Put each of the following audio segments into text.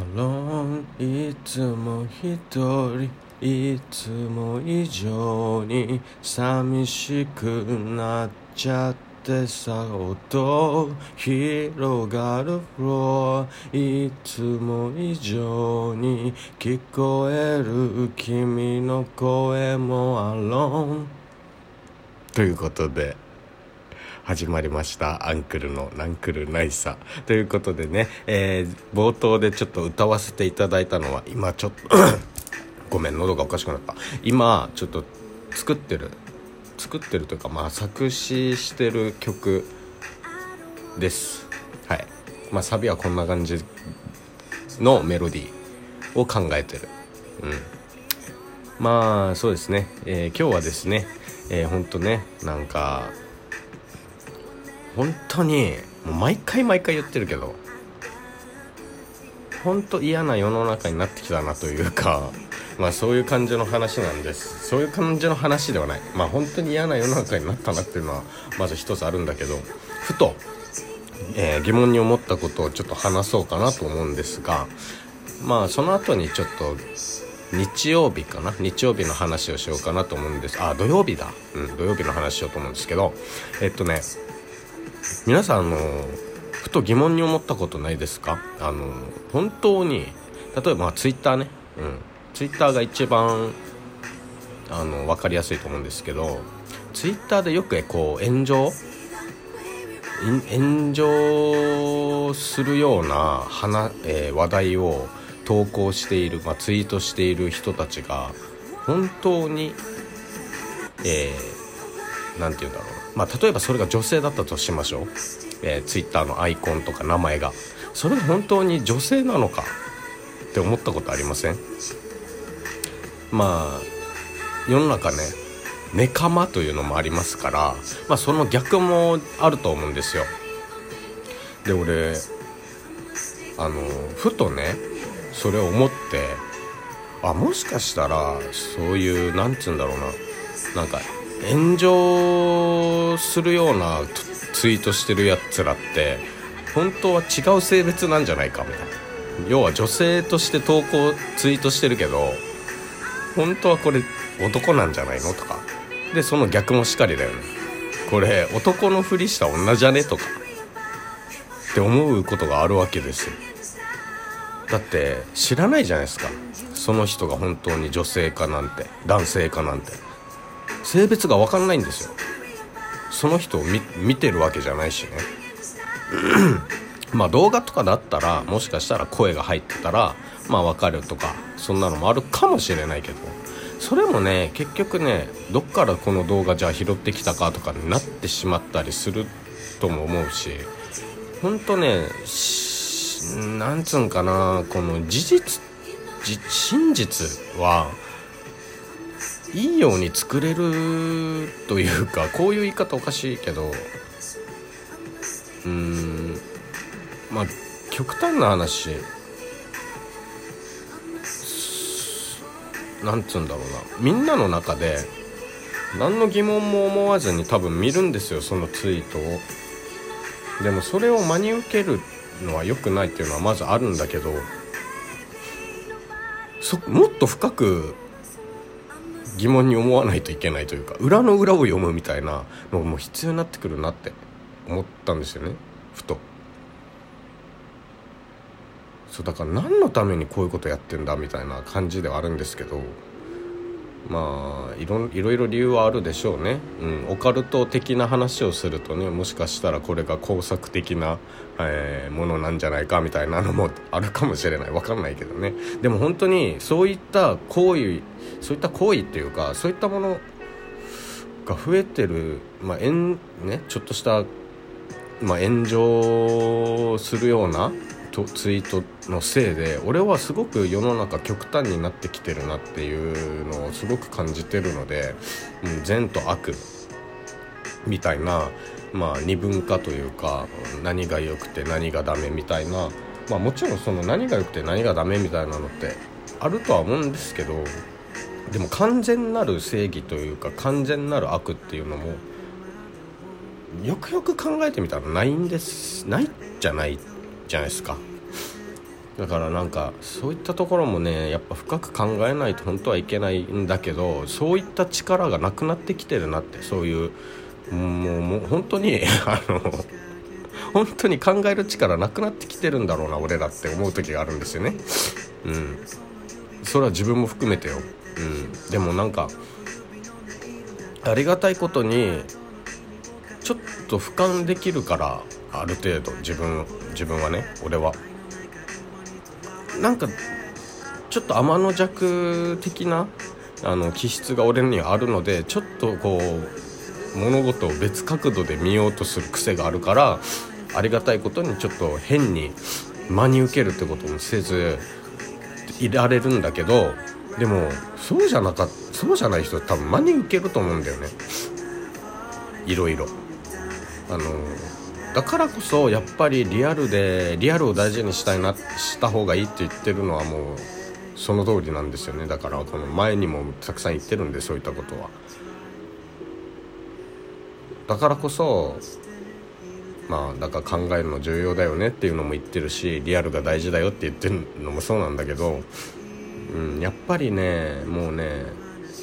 アロンいつも一人いつも以上に寂しくなっちゃってさ音広がるフロアいつも以上に聞こえる君の声もアロンということで始まりました。アンクルのナンクルナイサということでね、えー、冒頭でちょっと歌わせていただいたのは今ちょっと ごめん喉がおかしくなった。今ちょっと作ってる作ってるというかまあ作詞してる曲です。はい。まあサビはこんな感じのメロディーを考えてる。うん。まあそうですね、えー、今日はですねえー、ほんとねなんか本当にもう毎回毎回言ってるけど本当嫌な世の中になってきたなというかまあそういう感じの話なんです。そういう感じの話ではない。まあ本当に嫌な世の中になったなっていうのはまず一つあるんだけどふと、えー、疑問に思ったことをちょっと話そうかなと思うんですがまあその後にちょっと日曜日かな？日曜日の話をしようかなと思うんです。あ土曜日だ。うん土曜日の話しようと思うんですけどえっとね皆さんあのふと疑問に思ったことないですか？あの本当に例えば、まあ、ツイッターね、うん、ツイッターが一番あの分かりやすいと思うんですけどツイッターでよくこう炎上？炎上するような話、えー、話題を投稿している、まあ、ツイートしている人たちが本当にえー、何て言うんだろうな。まあ、例えばそれが女性だったとしましょう、えー、ツイッターのアイコンとか名前が。それが本当に女性なのかって思ったことありません？まあ世の中ねネカマというのもありますから、まあ、その逆もあると思うんですよ。で俺あのふとねそれを思ってあもしかしたらそういうなんつうんだろうな。なんか炎上するようなツイートしてるやつらって本当は違う性別なんじゃないかみたいな。要は女性として投稿ツイートしてるけど本当はこれ男なんじゃないのとか。でその逆もしかりだよね。これ男のふりした女じゃねとか。って思うことがあるわけですよ。だって知らないじゃないですか。その人が本当に女性かなんて男性かなんて。性別が分かんないんですよ。その人を見てるわけじゃないしね。まあ動画とかだったらもしかしたら声が入ってたらまあ分かるとかそんなのもあるかもしれないけど。それもね結局ねどっからこの動画じゃあ拾ってきたかとかになってしまったりするとも思うしほんとねなんつうんかなこの事実真実はいいように作れるというかこういう言い方おかしいけどうーんまあ極端な話。なんつうんだろうな。みんなの中で何の疑問も思わずに多分見るんですよそのツイートを。でもそれを真に受けるのは良くないっていうのはまずあるんだけどそもっと深く疑問に思わないといけないというか裏の裏を読むみたいなのも必要になってくるなって思ったんですよね。ふと。そうだから何のためにこういうことやってんだみたいな感じではあるんですけどまあいろいろいろ理由はあるでしょうね、うん、オカルト的な話をするとねもしかしたらこれが工作的な、えー、ものなんじゃないかみたいなのもあるかもしれない。分かんないけどね。でも本当にそういった行為そういった行為っていうかそういったものが増えてる、まあえんね、ちょっとした、まあ、炎上するようなツイートのせいで俺はすごく世の中極端になってきてるなっていうのをすごく感じてるので、うん、善と悪みたいな、まあ、二分化というか何が良くて何がダメみたいな、まあ、もちろんその何が良くて何がダメみたいなのってあるとは思うんですけどでも完全なる正義というか完全なる悪っていうのもよくよく考えてみたらないんですないじゃないじゃないですか。だからなんかそういったところもねやっぱ深く考えないと本当はいけないんだけどそういった力がなくなってきてるなってそういうもうもう本当に あの本当に考える力なくなってきてるんだろうな俺らって思う時があるんですよね。うん。それは自分も含めてよ、うん、でもなんかありがたいことにちょっと俯瞰できるからある程度自分自分はね俺は。なんかちょっと天の弱的なあの気質が俺にはあるのでちょっとこう物事を別角度で見ようとする癖があるからありがたいことにちょっと変に真に受けるってこともせずいられるんだけどでもそうじゃなかそうじゃない人多分真に受けると思うんだよね。いろいろ。あのだからこそやっぱりリアルでリアルを大事にしたいなした方がいいって言ってるのはもうその通りなんですよね。だからこの前にもたくさん言ってるんでそういったことは。だからこそまあだから考えるの重要だよねっていうのも言ってるしリアルが大事だよって言ってるのもそうなんだけど、うん、やっぱりねもうね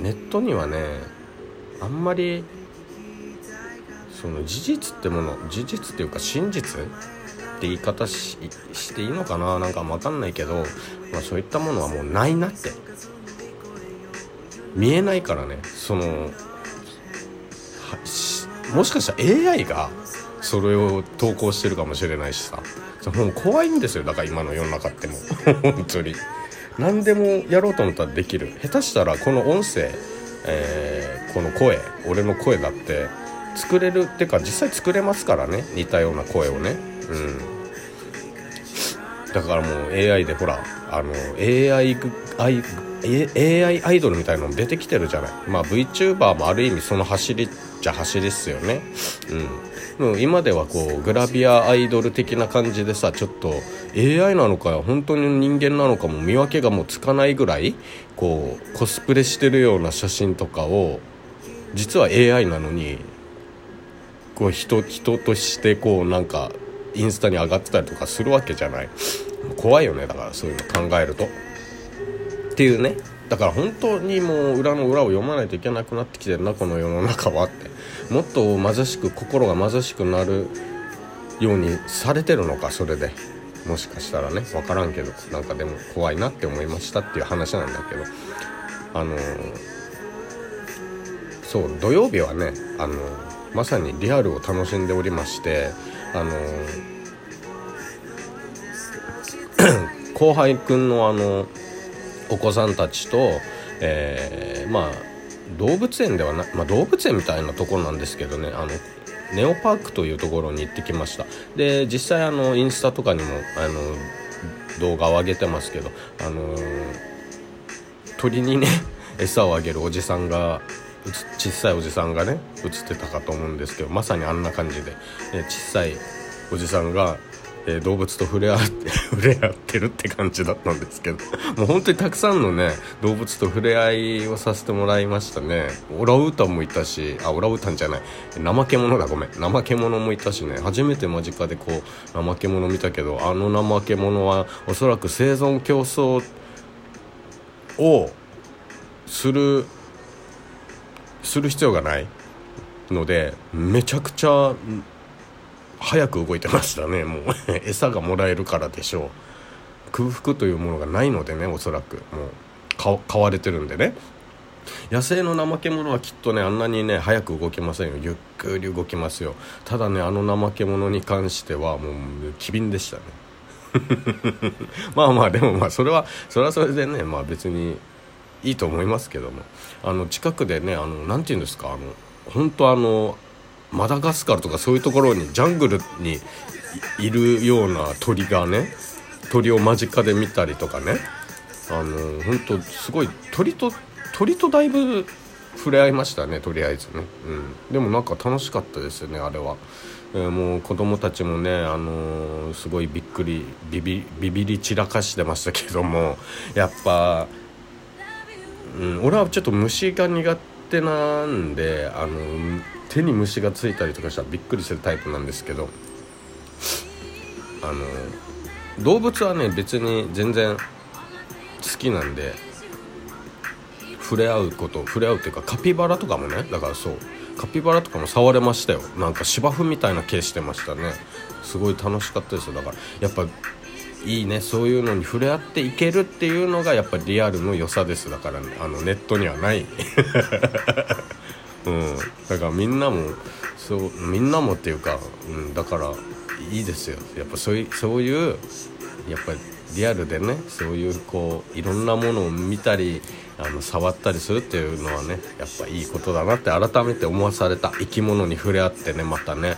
ネットにはねあんまりその事実ってもの事実っていうか真実って言い方ししていいのかな？なんか分かんないけど、まあ、そういったものはもうないなって。見えないからね。そのもしかしたら AI がそれを投稿してるかもしれないしさ。もう怖いんですよ。だから今の世の中っても 本当に。何でもやろうと思ったらできる。下手したらこの音声、えー、この声俺の声だって作れるっていうか実際作れますからね。似たような声をね。うん。だからもう AI でほらあの AI, AI アイドルみたいなの出てきてるじゃない。まあ VTuber もある意味その走りじゃ走りっすよね。うん。もう今ではこうグラビアアイドル的な感じでさちょっと AI なのか本当に人間なのかも見分けがもうつかないぐらいこうコスプレしてるような写真とかを実は AI なのにこう人人としてこうなんかインスタに上がってたりとかするわけじゃない。怖いよねだからそういうの考えると。っていうね。だから本当にもう裏の裏を読まないといけなくなってきてるなこの世の中はって。もっと貧しく心が貧しくなるようにされてるのかそれで。もしかしたらね。分からんけどなんかでも怖いなって思いましたっていう話なんだけど。あのー、そう土曜日はねあのーまさにリアルを楽しんでおりましてあの 後輩くんのあのお子さんたちと、えー、まあ動物園ではな、まあ、動物園みたいなところなんですけどねあのネオパークというところに行ってきました。で実際あのインスタとかにもあの動画を上げてますけどあの鳥にね餌をあげるおじさんが小さいおじさんがね映ってたかと思うんですけどまさにあんな感じで、え小さいおじさんが、えー、動物と触れ合って 触れ合ってるって感じだったんですけどもう本当にたくさんのね動物と触れ合いをさせてもらいましたね。オラウータンもいたしあオラウータンじゃない。怠け者だごめん。怠け者もいたしね。初めて間近でこう怠け者見たけどあの怠け者はおそらく生存競争をするする必要がないのでめちゃくちゃ早く動いてましたね。もう 餌がもらえるからでしょう。空腹というものがないのでねおそらく。もう買われてるんでね。野生の怠け者はきっとねあんなにね早く動きませんよ。ゆっくり動きますよ。ただねあの怠け者に関してはもう機敏でしたね。まあまあでもまあそれはそれはそれでねまあ別にいいと思いますけども。あの近くでねあのなんて言うんですかあの本当あのマダガスカルとかそういうところにジャングルにいるような鳥がね鳥を間近で見たりとかね。あの本当すごい鳥と鳥とだいぶ触れ合いましたねとりあえずね、うん、でもなんか楽しかったですよねあれは、えー、もう子供たちもね、あのー、すごいびっくりビビビビり散らかしてましたけども。やっぱうん、俺はちょっと虫が苦手なんであの手に虫がついたりとかしたらびっくりするタイプなんですけどあの動物はね別に全然好きなんで触れ合うこと触れ合うっていうかカピバラとかもねだからそうカピバラとかも触れましたよ。なんか芝生みたいな毛してましたね。すごい楽しかったですよ。だからやっぱいいねそういうのに触れ合っていけるっていうのがやっぱりリアルの良さです。だから、ね、あのネットにはない。うん。だからみんなもそうみんなもっていうか、うん、だからいいですよ。やっぱそういうそういうやっぱりリアルでねそういうこういろんなものを見たりあの触ったりするっていうのはねやっぱいいことだなって改めて思わされた生き物に触れ合ってねまたね、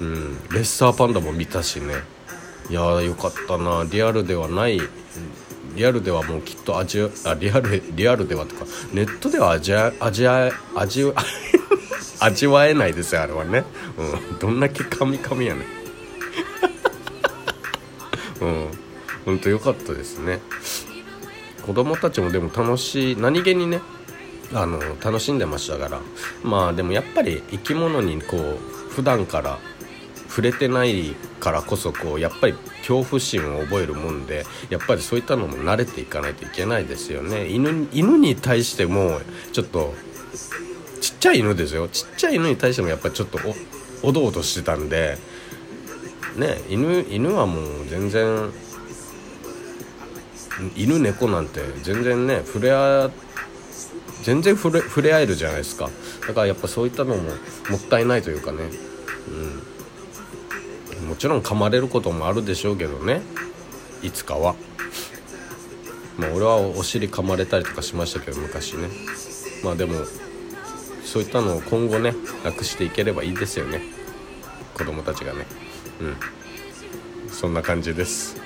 うん、レッサーパンダも見たしね。いやーよかったな。リアルではない。リアルではもうきっと味あリアルリアルではとかネットでは味味味味 味わえないですよあれはね、うん、どんだけカミカミやね うん。本当良かったですね。子供たちもでも楽しい何気にねあの楽しんでましたから。まあでもやっぱり生き物にこう普段から触れてないからこそこうやっぱり恐怖心を覚えるもんでやっぱりそういったのも慣れていかないといけないですよね。犬犬に対してもちょっとちっちゃい犬ですよ。ちっちゃい犬に対してもやっぱりちょっとおどおどしてたんでね犬犬はもう全然犬猫なんて全然ね触れ合全然触れ触れ合えるじゃないですか。だからやっぱそういったのももったいないというかね、うん、もちろん噛まれることもあるでしょうけどね。いつかは。まあ俺はお尻噛まれたりとかしましたけど昔ね。まあでもそういったのを今後ねなくしていければいいですよね。子供たちがね。うん。そんな感じです。